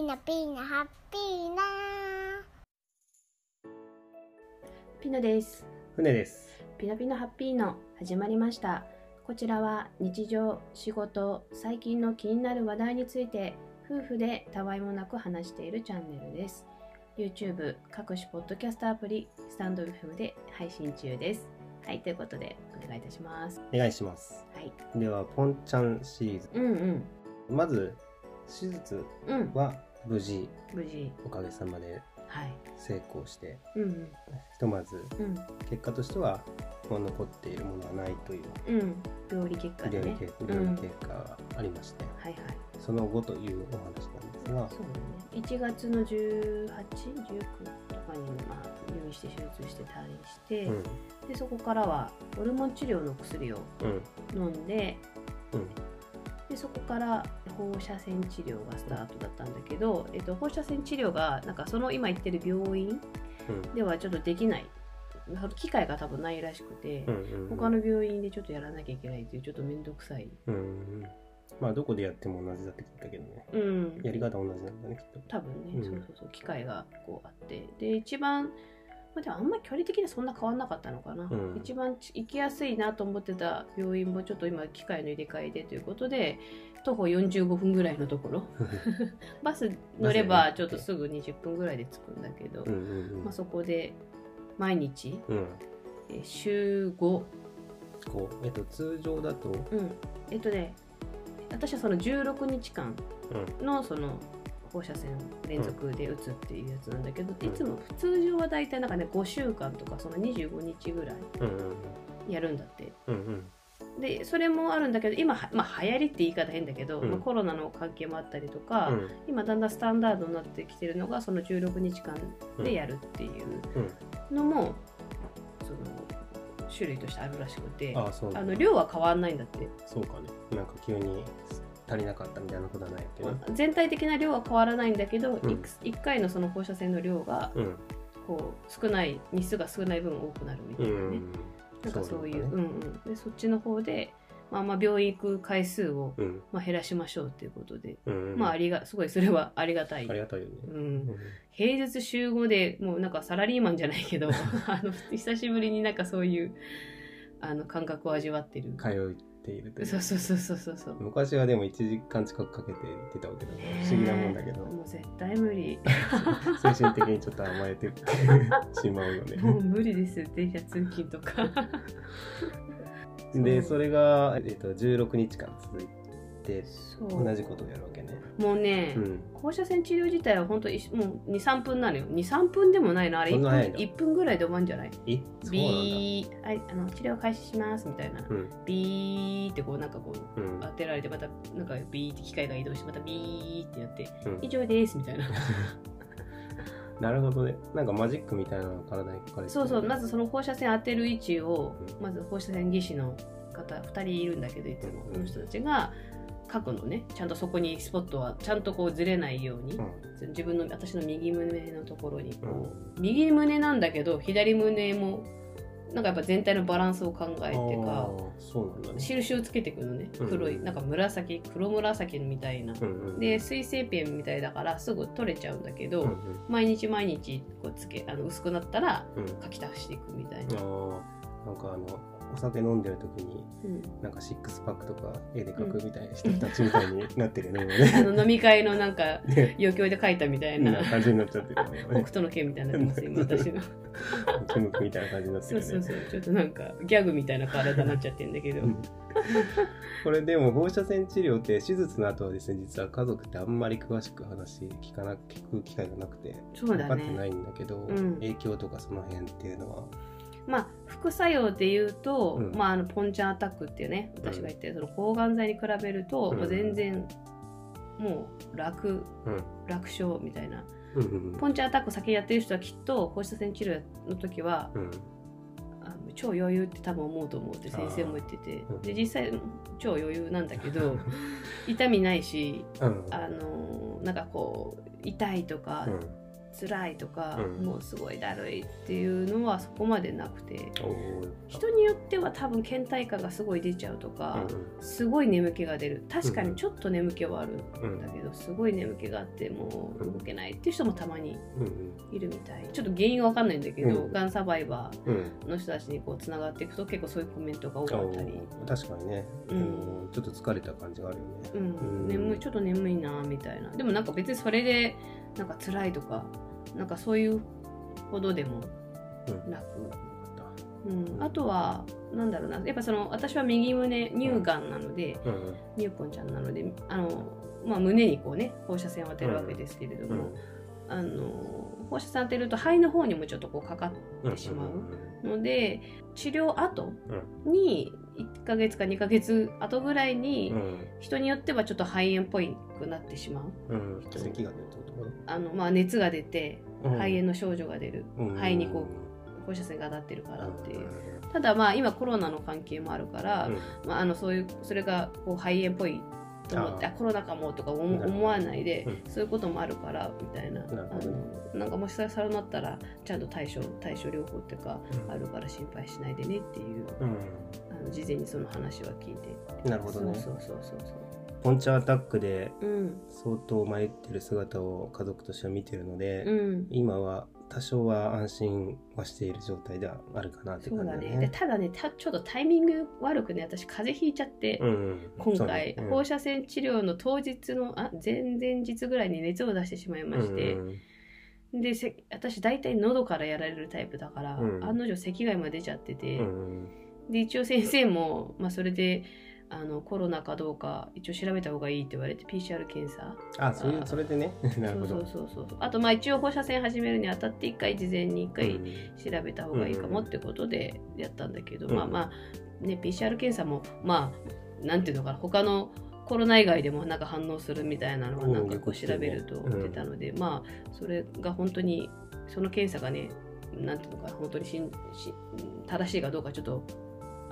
ーナピーナハッピーナ。ピノです。船です。ピノピノハッピーの始まりました。こちらは日常仕事最近の気になる話題について夫婦でたわいもなく話しているチャンネルです。YouTube 各種ポッドキャストアプリスタンド FM で配信中です。はいということでお願いいたします。お願いします。はい。では、ポンちゃんシリーズ。うんうん。まず、手術うん。は無事、無事。おかげさまではい。成功して、うんひとまず、うん。結果としては、残っているものはないといううん。うん病理結果でね。病理結うん。病理結果がありまして、はいはい。その後というお話なんですが、そうだね。1月の1819とかに、まあ、入院して手術して退院して、うん、でそこからはホルモン治療の薬をうん、飲んでうん、でそこから放射線治療がスタートだったんだけど、えっと、放射線治療がなんかその今行ってる病院うん、ではちょっとできない。機会が多分ないらしくて、うん、うん、他の病院でちょっとやらなきゃいけないっていうちょっと面倒くさい、うん、まあ、どこでやっても同じだって聞いたけどね。うん、やり方は同じなんだね、きっと。多分ね、うん。そうそうそう機会がこうあって。で一番まあでもあんまり距離的にはそんな変わんなかったのかな、うん。一番ち行きやすいなと思ってた病院もちょっと今機械の入れ替えでということで徒歩45分ぐらいのところ。バス乗ればちょっとすぐ20分ぐらいで着くんだけど、うん、うん、まあ、そこで毎日、うん。うん。えー週5、こう、えっと、通常だと、うん、えっとね私はその16日間うん、のその放射線連続で打つっていうやつなんだけど、うん。いつも通常は大体なんかね5週間とかその25日ぐらいうん、うん、やるんだって。うん、うん。でそれもあるんだけど今は、まあ、流行りって言い方変だけど、うん。まあ、コロナの関係もあったりとか、うん。今だんだんスタンダードになってきてるのがその16日間でやるっていううん。のも、その種類としてあるらしくてあの量は変わんないんだって。そうかね。なんか急に足りなかったみたいなことはないけど。全体的な量は変わらないんだけど、うんいく1回のその放射線の量がうん。こう少ない日数が少ない分多くなるみたういなね、ん。なんかそういうだねうんうん、でそっちの方で、まあ、まあ病院行く回数を、うん。まあ、減らしましょうっていうことで、うん。まあありがすごいそれはありがたいありがたいよね。う、うんん平日週5でもうなんかサラリーマンじゃないけど あの久しぶりになんかそういうあの感覚を味わってる通っているという。そうそうそうそうそうそう。昔はでも1時間近くかけて行ってたわけだから不思議なもんだけど、もう絶対無理。精神的にちょっと甘えて しまうよもうね。無理です電車通勤とか。で、それが、えっと、16日間続いて、そう同じことをやるわけね。もうね、うん。放射線治療自体は本当いもう23分なのよ23分でもないのあれ1分そんな早いんだ ,1 分ぐらいで終わるんじゃない？ビーはいあの治療開始しますみたいな、うん。ビーってこうなんかこううん当。てられてまたなんかビーって機械が移動してまたビーってやってうん以上ですみたいな なるほどね。なんかマジックみたいなの体に書かれてそうそうまずその放射線当てる位置をうんまず放射線技師の方2人いるんだけどいつもうんこの人たちが書くのねちゃんとそこにスポットはちゃんとこうずれないように、うん。自分の私の右胸のところにこう、うん右胸なんだけど左胸もなんかやっぱ全体のバランスを考えてかそうなんだね。印をつけていくのねうん黒いなんか紫黒紫みたいな、うんうん。で水性ペンみたいだからすぐ取れちゃうんだけど、うんうん、毎日毎日こうつけあの薄くなったらうん。書き足していくみたいあな、ーなんかあのお酒飲んでる時にうん。なんかシックスパックとか絵で描くみたいな人たちみたいになってるよね、あ。の飲み会のなんか ね。余興で書いたみたいな。な感じになっちゃってるよ北ね。斗の拳みたいになってます今私 のキムクみたいな感じになってるよね。そうそうそう。ちょっとなんかギャグみたいな体になっちゃってんだけど、うん。これでも放射線治療って手術の後はですね実は家族ってあんまり詳しく話聞かな聞く機会がなくてね。分かってないんだけどうん。影響とかその辺っていうのはまあ副作用で言うと、うん。まあ、あのポンチャンアタックっていうね私が言ってるその抗がん剤に比べると、うん。もう全然もう楽うん。楽勝みたいな。うんうんポンチャンアタック先やってる人はきっと放射線治療の時はうん。あの超余裕って多分思うと思うって先生も言ってて。うん。で実際超余裕なんだけど 痛みないしうん。あのなんかこう痛いとか、うん辛いとか、うん。もうすごいだるいっていうのはそこまでなくて。人によっては多分倦怠感がすごい出ちゃうとか、すごい眠気が出る。確かにちょっと眠気はあるうんんだけど、すごい眠気があってもう動けないっていう人もたまにうんうん。いるみたい。ちょっと原因は分かんないんだけど、うん。がんサバイバうんーの人たちにこうつながっていくと結構そういうコメントが多かったり、確かにね、うん。ちょっと疲れた感じがあるよね。うん。うん。眠いちょっと眠いなみたいな。でもなんか別にそれでなんか辛いとかなんかそういうほどでもうん。なく、うん。うん、あとはなんだろうな。やっぱその私は右胸乳がんなので、うん乳ポンちゃんなのであの、まあ、胸にこうね放射線を当てるわけですけれども、あの放射線当てると肺の方にもちょっとこうかかってしまうので治療後に1ヶ月か2ヶ月後ぐらいに、人によってはちょっと肺炎っぽいくなってしまう。うん。うん咳が出るってこと？あの、まあ、熱が出て肺炎の症状が出る、うん。肺にこ放射線が当たってるからっていう。うん。ただまあ今コロナの関係もあるから、うん。まあ、あのそういうそれがこう肺炎っぽいと思ってあコロナかもとか思わないで、うそういうこともあるからみたいな。なあのなんかもしそうなったらちゃんと対処対処療法っていうか、あるから心配しないでねっていう事前にその話は聞いて。なるほどね。そうそうそうそう。ポンチャーアタックで相当参ってる姿を家族としては見てるので、うん。今は多少は安心はしている状態ではあるかなって感じだね。ね。でただねたちょっとタイミング悪くね私風邪ひいちゃって、うんうん、今回、ね。うん。放射線治療の当日のあ前々日ぐらいに熱を出してしまいまして、うんでせ私大体喉からやられるタイプだから、うん。案の定咳が今出ちゃってて、うんで一応先生も、まあ、それであのコロナかどうか一応調べた方がいいって言われて PCR 検査。あそういうあそれでね。なるほど。そうそうそうそう。あとまあ一応放射線始めるにあたって一回事前に一回うん。調べた方がいいかもってことでやったんだけど、うん。まあまあね PCR 検査もまあなんていうのかな他のコロナ以外でもなんか反応するみたいなのはうん。なんかこう調べるとうん。出たので、まあそれが本当にその検査がねなんていうのかな本当にしんし正しいかどうかちょっと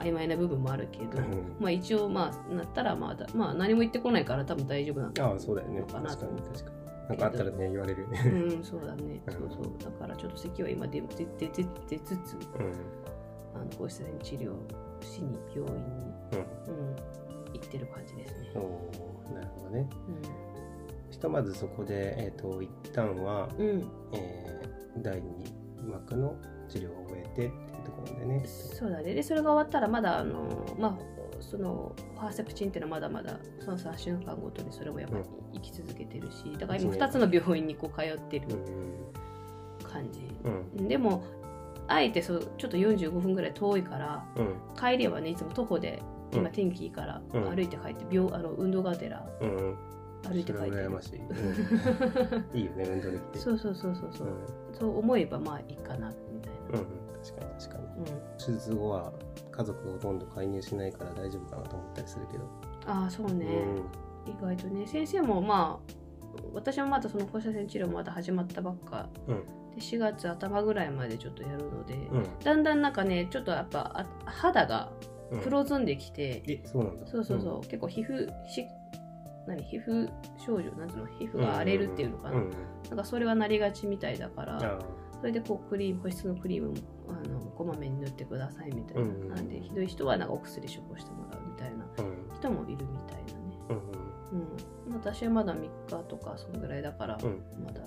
曖昧な部分もあるけど、うんまあ一応まあなったらまあだまあ何も言ってこないから多分大丈夫なんだああそうだよね。のかな確かと思うに確かに。なんかあったらね言われるよね。うん そうだね、うんそうそうだからちょっと咳は今出出出出出つつうんあの放射線治療しに病院に、うんうん、行ってる感じですね。おーなるほどね。ひとまずそこで、えー、と一旦は、うん、うん、えー第2幕の治療を終えてっていうところでね。そうだね。で、それが終わったら、まだ、あの、まあ、その、ファーセプチンっていうのはまだまだ、その3週間ごとにそれもやっぱり生き続けてるし、だから今一年2つの病院にこう通ってるうん感じ。うん。でも、あえてそうちょっと45分ぐらい遠いから、うん。帰りはね、いつも徒歩で、今うん。天気いいからうん。歩いて帰って、病あの運動がてら歩いて帰ってましい、うん。いいよね運動できて。そうそうそうそうそう。う、ん。そう思えばまあいいかなみたいな、うん確かに確かに。うん。手術後は家族がほとんど介入しないから大丈夫かなと思ったりするけど、ああそうね、意外とね。先生もまあ私もまだその放射線治療まだ始まったばっか。うん。で4月頭ぐらいまでちょっとやるので、うん。だんだんなんかねちょっとやっぱあ肌がうん。黒ずんできて、えそうなんだ。そうそうそう、結構皮膚し何？皮膚症状？なんていうの？皮膚が荒れるっていうのかな、うんうんなんかそれはなりがちみたいだから、あそれでこうクリーム保湿のクリームもあのこまめに塗ってくださいみたいな、うんなんでひどい人はなんかお薬処方してもらうみたいな人もいるみたいなね。うんうん、私はまだ3日とかそのぐらいだから、うん。まだ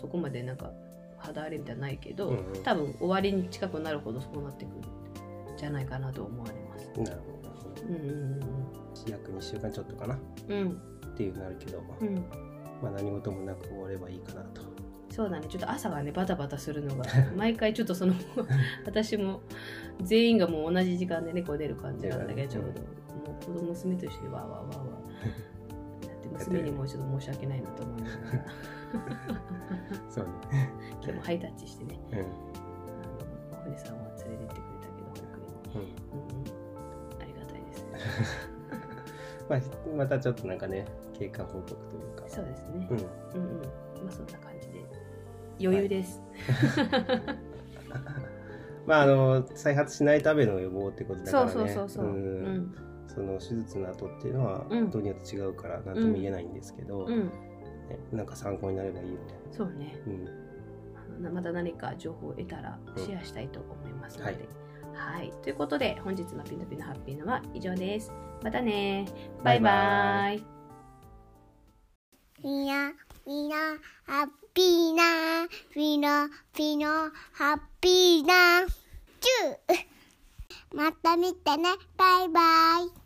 そこまでなんか肌荒れみたいないけど、うんうん。多分終わりに近くなるほどそうなってくるんじゃないかなと思われます。うんなるほど。なるほどうんうん。約2週間ちょっとかな。っうん。うんていうなるけど、うん、うん、まあ何事もなく終わればいいかなとそうだね。ちょっと朝がねバタバタするのが 毎回ちょっとその 私も全員がもう同じ時間でねこう出る感じなんだけどちょうど、もう子供娘と一緒にわーわーわーわ 娘にもちょっと申し訳ないなと思いながらそうね。今日もハイタッチしてねうん。あのさんは連れてってくれたけど保育園に、うんうん。うん、ありがたいです。まあ、またちょっとなんかね経過報告というか。そうですね。うん。うんうん。まあそんな感じで余裕です、まああの再発しないための予防ってことだからね。そうそうそうそう、ううん。んその手術の後っていうのはうん。人によって違うから何とも言えないんですけど、うん。ね、なんか参考になればいいよね。そうね。うん。また何か情報を得たらシェアしたいと思いますので。はい、ということで本日のピノピノハッピーのは以上です。またね。バイババイイ。みんな、みんな、ハッピーな、みんな、みんな、ハッピーな、チュー。また見てね、バイバイ。